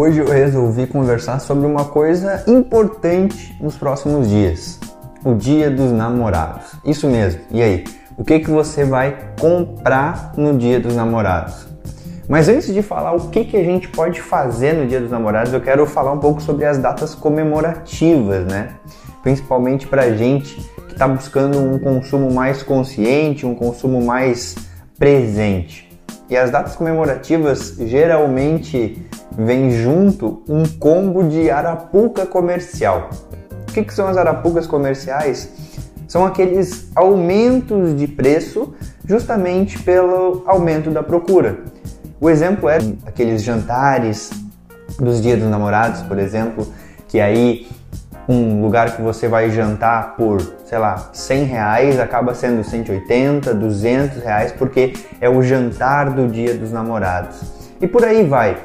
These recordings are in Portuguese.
Hoje eu resolvi conversar sobre uma coisa importante nos próximos dias: o Dia dos Namorados. Isso mesmo. E aí, o que que você vai comprar no Dia dos Namorados? Mas antes de falar o que que a gente pode fazer no Dia dos Namorados, eu quero falar um pouco sobre as datas comemorativas, né? Principalmente para gente que está buscando um consumo mais consciente, um consumo mais presente. E as datas comemorativas geralmente vem junto um combo de arapuca comercial. O que, que são as arapucas comerciais? São aqueles aumentos de preço justamente pelo aumento da procura. O exemplo é aqueles jantares dos dias dos namorados, por exemplo, que aí um lugar que você vai jantar por, sei lá, 100 reais acaba sendo 180, 200 reais, porque é o jantar do dia dos namorados. E por aí vai.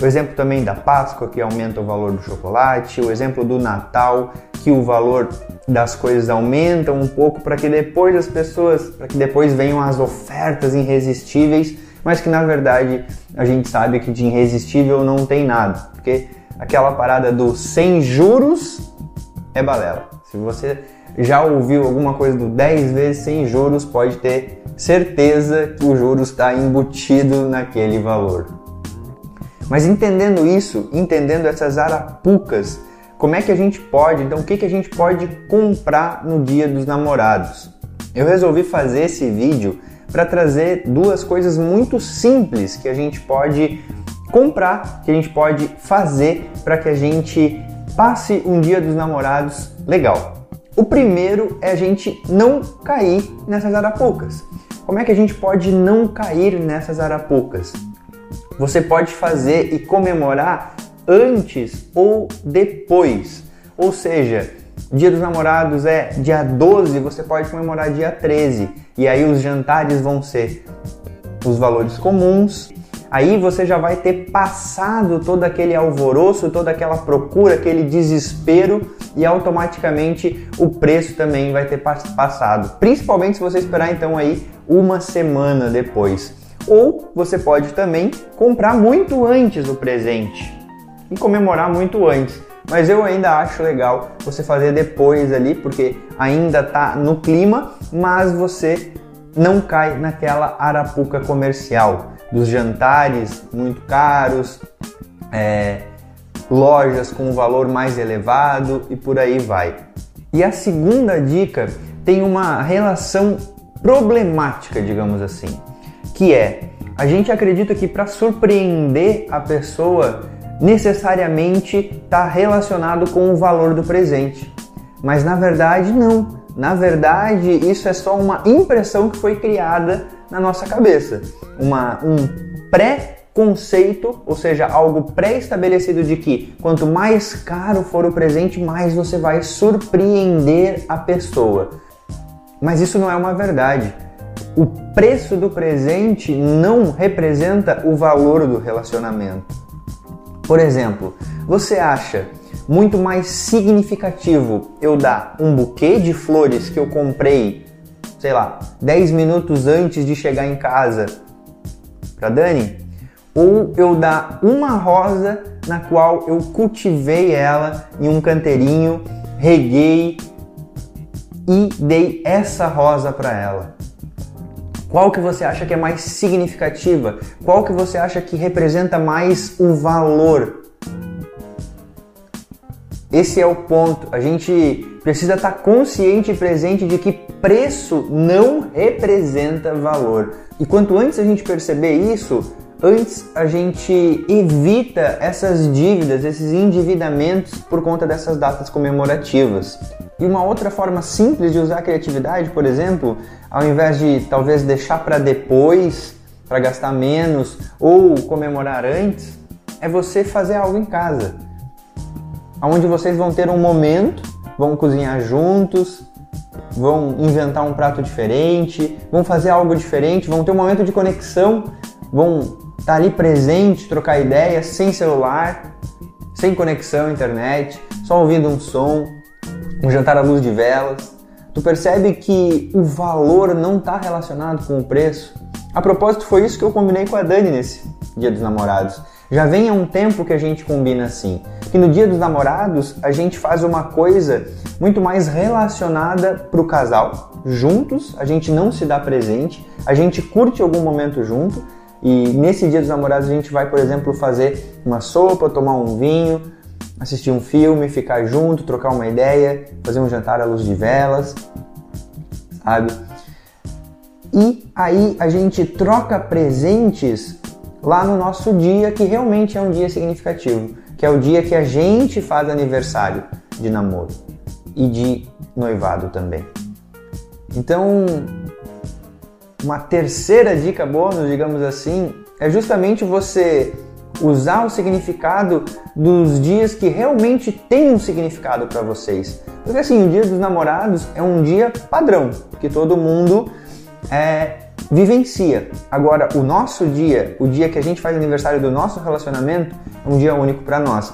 O exemplo também da Páscoa, que aumenta o valor do chocolate, o exemplo do Natal, que o valor das coisas aumenta um pouco para que depois as pessoas, para que depois venham as ofertas irresistíveis, mas que na verdade a gente sabe que de irresistível não tem nada, porque aquela parada do sem juros é balela. Se você já ouviu alguma coisa do 10 vezes sem juros, pode ter certeza que o juros está embutido naquele valor. Mas entendendo isso, entendendo essas arapucas, como é que a gente pode, então o que, que a gente pode comprar no dia dos namorados? Eu resolvi fazer esse vídeo para trazer duas coisas muito simples que a gente pode comprar, que a gente pode fazer para que a gente passe um dia dos namorados legal. O primeiro é a gente não cair nessas arapucas. Como é que a gente pode não cair nessas arapucas? Você pode fazer e comemorar antes ou depois. Ou seja, Dia dos Namorados é dia 12, você pode comemorar dia 13. E aí os jantares vão ser os valores comuns. Aí você já vai ter passado todo aquele alvoroço, toda aquela procura, aquele desespero e automaticamente o preço também vai ter passado. Principalmente se você esperar então aí uma semana depois. Ou você pode também comprar muito antes o presente e comemorar muito antes. Mas eu ainda acho legal você fazer depois ali, porque ainda tá no clima, mas você não cai naquela arapuca comercial dos jantares muito caros, é, lojas com valor mais elevado e por aí vai. E a segunda dica tem uma relação problemática, digamos assim que é a gente acredita que para surpreender a pessoa necessariamente está relacionado com o valor do presente. Mas na verdade não. Na verdade, isso é só uma impressão que foi criada na nossa cabeça. Uma, um pré-conceito, ou seja, algo pré-estabelecido de que quanto mais caro for o presente, mais você vai surpreender a pessoa. Mas isso não é uma verdade o preço do presente não representa o valor do relacionamento. Por exemplo, você acha muito mais significativo eu dar um buquê de flores que eu comprei, sei lá, 10 minutos antes de chegar em casa para Dani? Ou eu dar uma rosa na qual eu cultivei ela em um canteirinho, reguei e dei essa rosa para ela? Qual que você acha que é mais significativa? Qual que você acha que representa mais o valor? Esse é o ponto. A gente precisa estar consciente e presente de que preço não representa valor. E quanto antes a gente perceber isso, antes a gente evita essas dívidas, esses endividamentos por conta dessas datas comemorativas. E uma outra forma simples de usar a criatividade, por exemplo, ao invés de talvez deixar para depois para gastar menos ou comemorar antes, é você fazer algo em casa. Onde vocês vão ter um momento, vão cozinhar juntos, vão inventar um prato diferente, vão fazer algo diferente, vão ter um momento de conexão, vão estar tá ali presente, trocar ideias, sem celular, sem conexão à internet, só ouvindo um som, um jantar à luz de velas. Tu percebe que o valor não está relacionado com o preço? A propósito, foi isso que eu combinei com a Dani nesse Dia dos Namorados. Já vem há um tempo que a gente combina assim, que no Dia dos Namorados a gente faz uma coisa muito mais relacionada para o casal. Juntos, a gente não se dá presente, a gente curte algum momento junto e nesse Dia dos Namorados a gente vai, por exemplo, fazer uma sopa, tomar um vinho, assistir um filme, ficar junto, trocar uma ideia, fazer um jantar à luz de velas, sabe? E aí a gente troca presentes lá no nosso dia, que realmente é um dia significativo, que é o dia que a gente faz aniversário de namoro e de noivado também. Então, uma terceira dica bônus, digamos assim, é justamente você usar o significado dos dias que realmente têm um significado para vocês. Porque assim, o dia dos namorados é um dia padrão, que todo mundo é, vivencia. Agora, o nosso dia, o dia que a gente faz aniversário do nosso relacionamento, é um dia único para nós.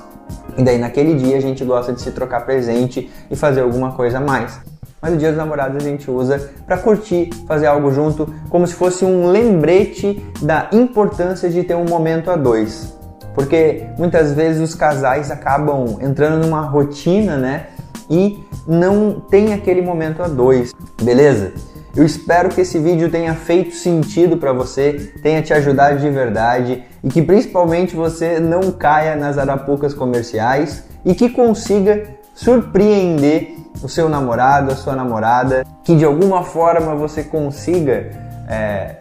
E daí naquele dia a gente gosta de se trocar presente e fazer alguma coisa a mais. Mas o dia dos namorados a gente usa para curtir, fazer algo junto, como se fosse um lembrete da importância de ter um momento a dois. Porque muitas vezes os casais acabam entrando numa rotina, né? E não tem aquele momento a dois, beleza? Eu espero que esse vídeo tenha feito sentido para você, tenha te ajudado de verdade e que principalmente você não caia nas arapucas comerciais e que consiga surpreender o seu namorado, a sua namorada, que de alguma forma você consiga é,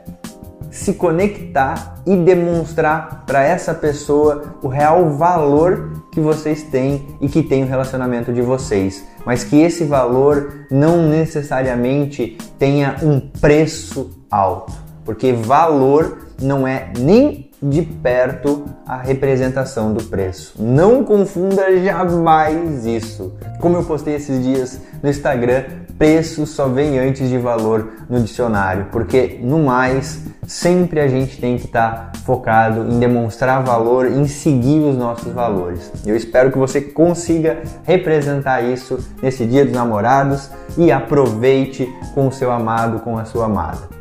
se conectar e demonstrar para essa pessoa o real valor que vocês têm e que tem o relacionamento de vocês, mas que esse valor não necessariamente tenha um preço alto, porque valor não é nem de perto a representação do preço. Não confunda jamais isso. Como eu postei esses dias no Instagram, preço só vem antes de valor no dicionário, porque no mais, sempre a gente tem que estar tá focado em demonstrar valor, em seguir os nossos valores. Eu espero que você consiga representar isso nesse Dia dos Namorados e aproveite com o seu amado, com a sua amada.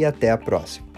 e até a próxima.